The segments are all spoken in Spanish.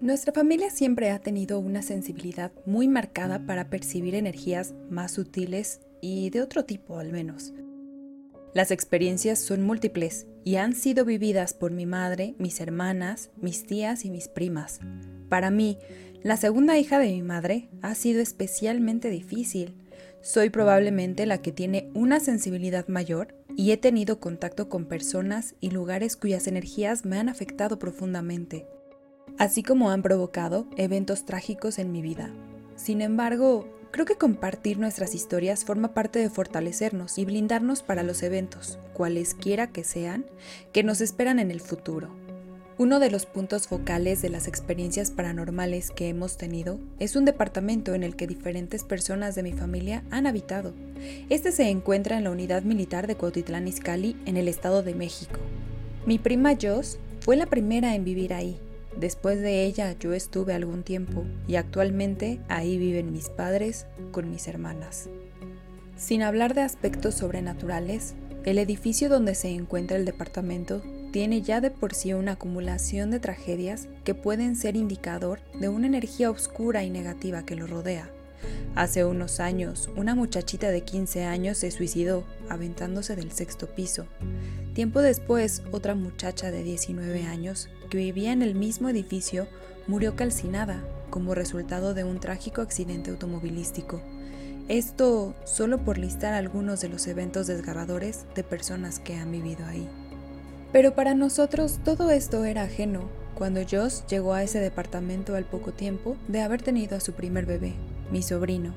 Nuestra familia siempre ha tenido una sensibilidad muy marcada para percibir energías más sutiles y de otro tipo al menos. Las experiencias son múltiples y han sido vividas por mi madre, mis hermanas, mis tías y mis primas. Para mí, la segunda hija de mi madre ha sido especialmente difícil. Soy probablemente la que tiene una sensibilidad mayor y he tenido contacto con personas y lugares cuyas energías me han afectado profundamente así como han provocado eventos trágicos en mi vida. Sin embargo, creo que compartir nuestras historias forma parte de fortalecernos y blindarnos para los eventos, cualesquiera que sean, que nos esperan en el futuro. Uno de los puntos focales de las experiencias paranormales que hemos tenido es un departamento en el que diferentes personas de mi familia han habitado. Este se encuentra en la unidad militar de Cuautitlán Izcalli, en el Estado de México. Mi prima Joss fue la primera en vivir ahí Después de ella yo estuve algún tiempo y actualmente ahí viven mis padres con mis hermanas. Sin hablar de aspectos sobrenaturales, el edificio donde se encuentra el departamento tiene ya de por sí una acumulación de tragedias que pueden ser indicador de una energía oscura y negativa que lo rodea. Hace unos años, una muchachita de 15 años se suicidó aventándose del sexto piso. Tiempo después, otra muchacha de 19 años que vivía en el mismo edificio murió calcinada como resultado de un trágico accidente automovilístico. Esto solo por listar algunos de los eventos desgarradores de personas que han vivido ahí. Pero para nosotros todo esto era ajeno cuando Joss llegó a ese departamento al poco tiempo de haber tenido a su primer bebé, mi sobrino.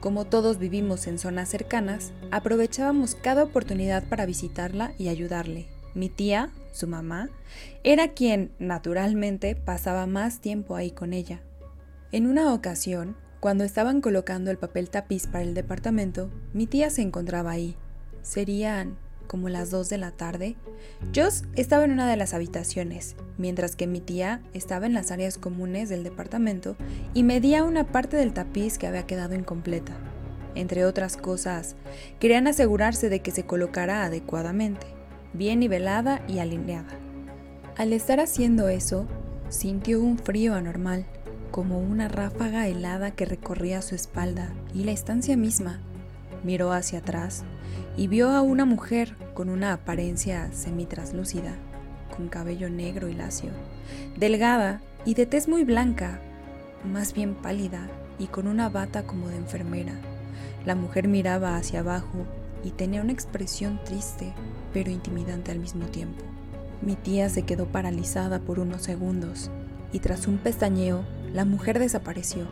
Como todos vivimos en zonas cercanas, aprovechábamos cada oportunidad para visitarla y ayudarle. Mi tía, su mamá, era quien, naturalmente, pasaba más tiempo ahí con ella. En una ocasión, cuando estaban colocando el papel tapiz para el departamento, mi tía se encontraba ahí. Serían como las 2 de la tarde. Joss estaba en una de las habitaciones, mientras que mi tía estaba en las áreas comunes del departamento y medía una parte del tapiz que había quedado incompleta. Entre otras cosas, querían asegurarse de que se colocara adecuadamente bien nivelada y alineada. Al estar haciendo eso, sintió un frío anormal, como una ráfaga helada que recorría su espalda y la estancia misma. Miró hacia atrás y vio a una mujer con una apariencia semitraslúcida, con cabello negro y lacio, delgada y de tez muy blanca, más bien pálida y con una bata como de enfermera. La mujer miraba hacia abajo y tenía una expresión triste, pero intimidante al mismo tiempo. Mi tía se quedó paralizada por unos segundos y tras un pestañeo, la mujer desapareció.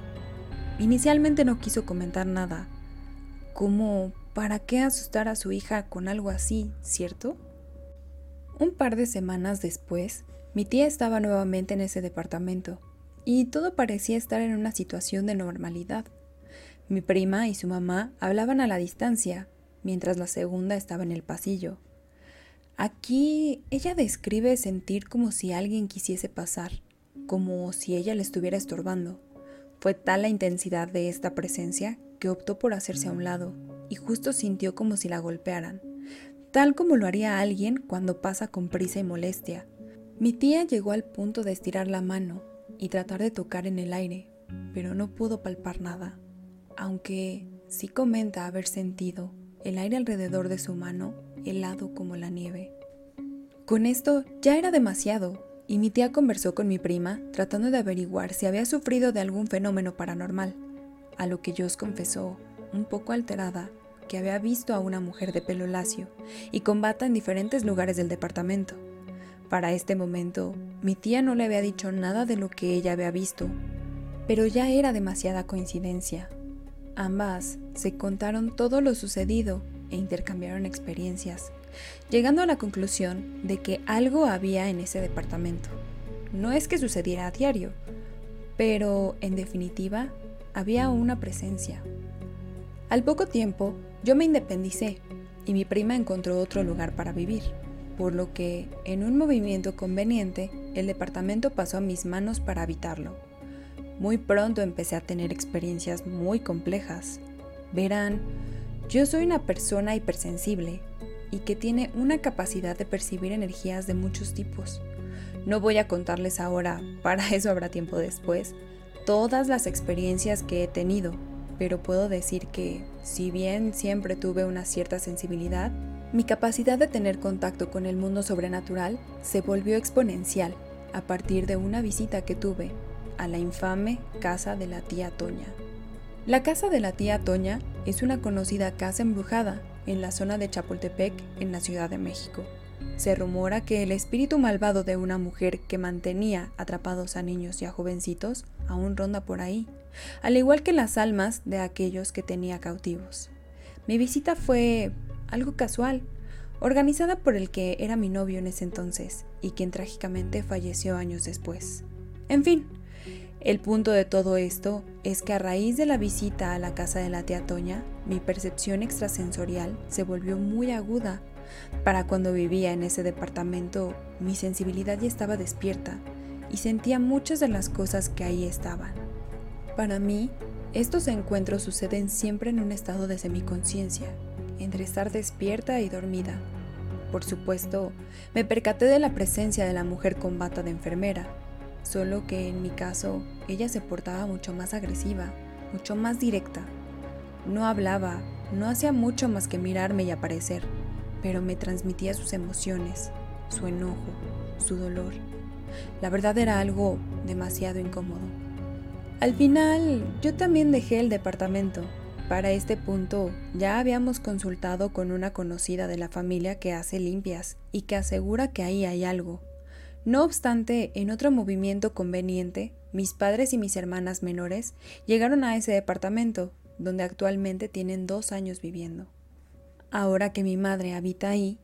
Inicialmente no quiso comentar nada, como ¿para qué asustar a su hija con algo así, cierto? Un par de semanas después, mi tía estaba nuevamente en ese departamento y todo parecía estar en una situación de normalidad. Mi prima y su mamá hablaban a la distancia, mientras la segunda estaba en el pasillo. Aquí ella describe sentir como si alguien quisiese pasar, como si ella le estuviera estorbando. Fue tal la intensidad de esta presencia que optó por hacerse a un lado y justo sintió como si la golpearan, tal como lo haría alguien cuando pasa con prisa y molestia. Mi tía llegó al punto de estirar la mano y tratar de tocar en el aire, pero no pudo palpar nada, aunque sí comenta haber sentido el aire alrededor de su mano helado como la nieve. Con esto ya era demasiado, y mi tía conversó con mi prima tratando de averiguar si había sufrido de algún fenómeno paranormal, a lo que Joss confesó, un poco alterada, que había visto a una mujer de pelo lacio y con bata en diferentes lugares del departamento. Para este momento, mi tía no le había dicho nada de lo que ella había visto, pero ya era demasiada coincidencia, Ambas se contaron todo lo sucedido e intercambiaron experiencias, llegando a la conclusión de que algo había en ese departamento. No es que sucediera a diario, pero en definitiva había una presencia. Al poco tiempo yo me independicé y mi prima encontró otro lugar para vivir, por lo que, en un movimiento conveniente, el departamento pasó a mis manos para habitarlo. Muy pronto empecé a tener experiencias muy complejas. Verán, yo soy una persona hipersensible y que tiene una capacidad de percibir energías de muchos tipos. No voy a contarles ahora, para eso habrá tiempo después, todas las experiencias que he tenido, pero puedo decir que, si bien siempre tuve una cierta sensibilidad, mi capacidad de tener contacto con el mundo sobrenatural se volvió exponencial a partir de una visita que tuve a la infame casa de la tía Toña. La casa de la tía Toña es una conocida casa embrujada en la zona de Chapultepec, en la Ciudad de México. Se rumora que el espíritu malvado de una mujer que mantenía atrapados a niños y a jovencitos aún ronda por ahí, al igual que las almas de aquellos que tenía cautivos. Mi visita fue algo casual, organizada por el que era mi novio en ese entonces y quien trágicamente falleció años después. En fin, el punto de todo esto es que a raíz de la visita a la casa de la tía Toña, mi percepción extrasensorial se volvió muy aguda. Para cuando vivía en ese departamento, mi sensibilidad ya estaba despierta y sentía muchas de las cosas que ahí estaban. Para mí, estos encuentros suceden siempre en un estado de semiconciencia, entre estar despierta y dormida. Por supuesto, me percaté de la presencia de la mujer con bata de enfermera, solo que en mi caso ella se portaba mucho más agresiva, mucho más directa. No hablaba, no hacía mucho más que mirarme y aparecer, pero me transmitía sus emociones, su enojo, su dolor. La verdad era algo demasiado incómodo. Al final, yo también dejé el departamento. Para este punto, ya habíamos consultado con una conocida de la familia que hace limpias y que asegura que ahí hay algo, no obstante, en otro movimiento conveniente, mis padres y mis hermanas menores llegaron a ese departamento, donde actualmente tienen dos años viviendo. Ahora que mi madre habita ahí,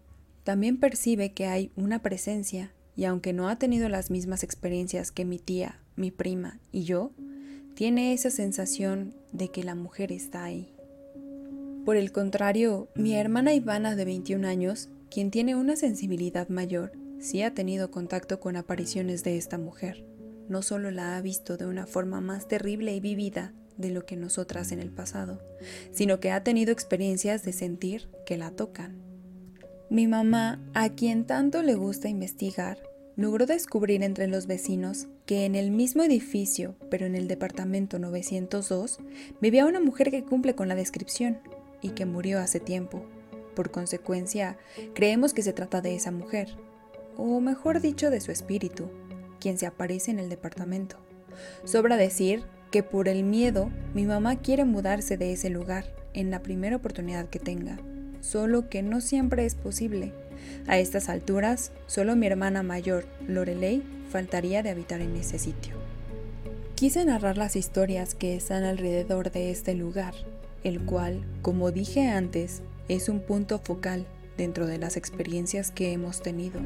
también percibe que hay una presencia, y aunque no ha tenido las mismas experiencias que mi tía, mi prima y yo, tiene esa sensación de que la mujer está ahí. Por el contrario, mi hermana Ivana de 21 años, quien tiene una sensibilidad mayor, sí ha tenido contacto con apariciones de esta mujer. No solo la ha visto de una forma más terrible y vivida de lo que nosotras en el pasado, sino que ha tenido experiencias de sentir que la tocan. Mi mamá, a quien tanto le gusta investigar, logró descubrir entre los vecinos que en el mismo edificio, pero en el departamento 902, vivía una mujer que cumple con la descripción y que murió hace tiempo. Por consecuencia, creemos que se trata de esa mujer, o mejor dicho de su espíritu, quien se aparece en el departamento. Sobra decir que por el miedo mi mamá quiere mudarse de ese lugar en la primera oportunidad que tenga, solo que no siempre es posible. A estas alturas, solo mi hermana mayor, Lorelei, faltaría de habitar en ese sitio. Quise narrar las historias que están alrededor de este lugar, el cual, como dije antes, es un punto focal dentro de las experiencias que hemos tenido.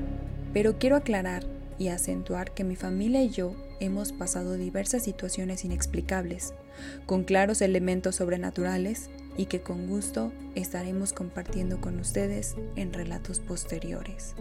Pero quiero aclarar y acentuar que mi familia y yo hemos pasado diversas situaciones inexplicables, con claros elementos sobrenaturales y que con gusto estaremos compartiendo con ustedes en relatos posteriores.